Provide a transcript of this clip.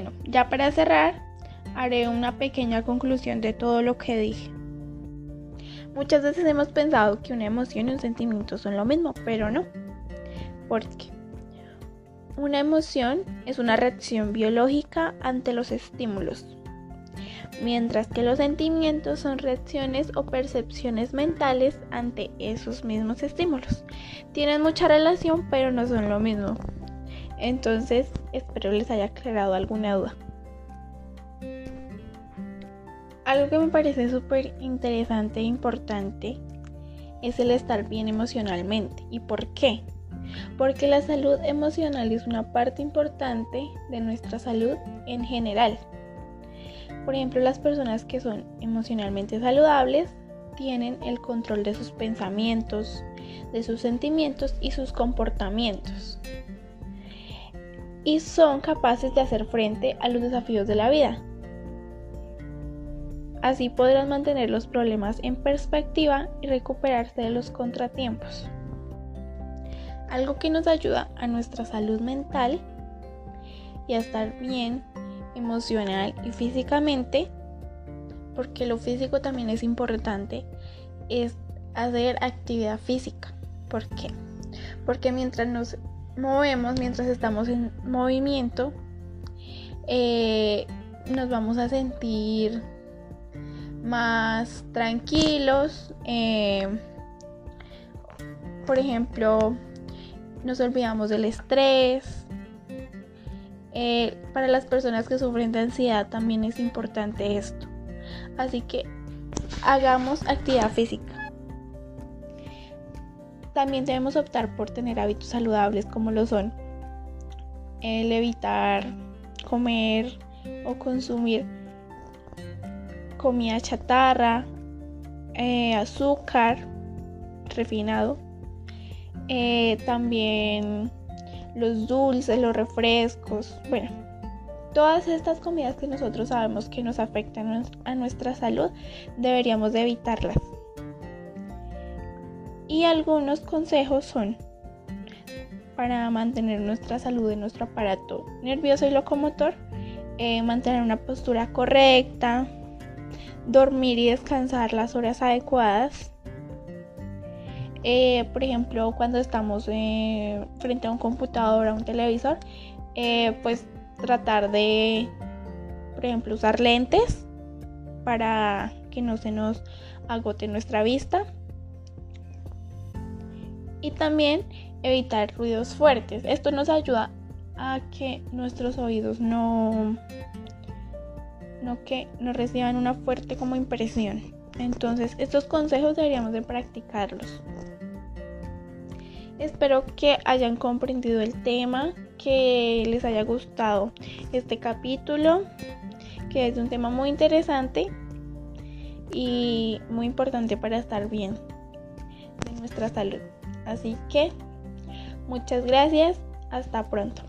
Bueno, ya para cerrar, haré una pequeña conclusión de todo lo que dije. Muchas veces hemos pensado que una emoción y un sentimiento son lo mismo, pero no. Porque una emoción es una reacción biológica ante los estímulos, mientras que los sentimientos son reacciones o percepciones mentales ante esos mismos estímulos. Tienen mucha relación, pero no son lo mismo. Entonces, espero les haya aclarado alguna duda. Algo que me parece súper interesante e importante es el estar bien emocionalmente. ¿Y por qué? Porque la salud emocional es una parte importante de nuestra salud en general. Por ejemplo, las personas que son emocionalmente saludables tienen el control de sus pensamientos, de sus sentimientos y sus comportamientos. Y son capaces de hacer frente a los desafíos de la vida, Así podrán mantener los problemas en perspectiva y recuperarse de los contratiempos. Algo que nos ayuda a nuestra salud mental y a estar bien emocional y físicamente, porque lo físico también es importante, es hacer actividad física. ¿Por qué? Porque mientras nos movemos, mientras estamos en movimiento, eh, nos vamos a sentir más tranquilos. Eh, por ejemplo, nos olvidamos del estrés. Eh, para las personas que sufren de ansiedad también es importante esto. Así que hagamos actividad física. También debemos optar por tener hábitos saludables como lo son el evitar comer o consumir comida chatarra, eh, azúcar refinado, eh, también los dulces, los refrescos, bueno, todas estas comidas que nosotros sabemos que nos afectan a nuestra salud, deberíamos de evitarlas. Y algunos consejos son para mantener nuestra salud en nuestro aparato nervioso y locomotor, eh, mantener una postura correcta, dormir y descansar las horas adecuadas. Eh, por ejemplo, cuando estamos eh, frente a un computador o a un televisor, pues tratar de, por ejemplo, usar lentes para que no se nos agote nuestra vista. Y también evitar ruidos fuertes. Esto nos ayuda a que nuestros oídos no no que nos reciban una fuerte como impresión. Entonces, estos consejos deberíamos de practicarlos. Espero que hayan comprendido el tema, que les haya gustado este capítulo, que es un tema muy interesante y muy importante para estar bien de nuestra salud. Así que, muchas gracias, hasta pronto.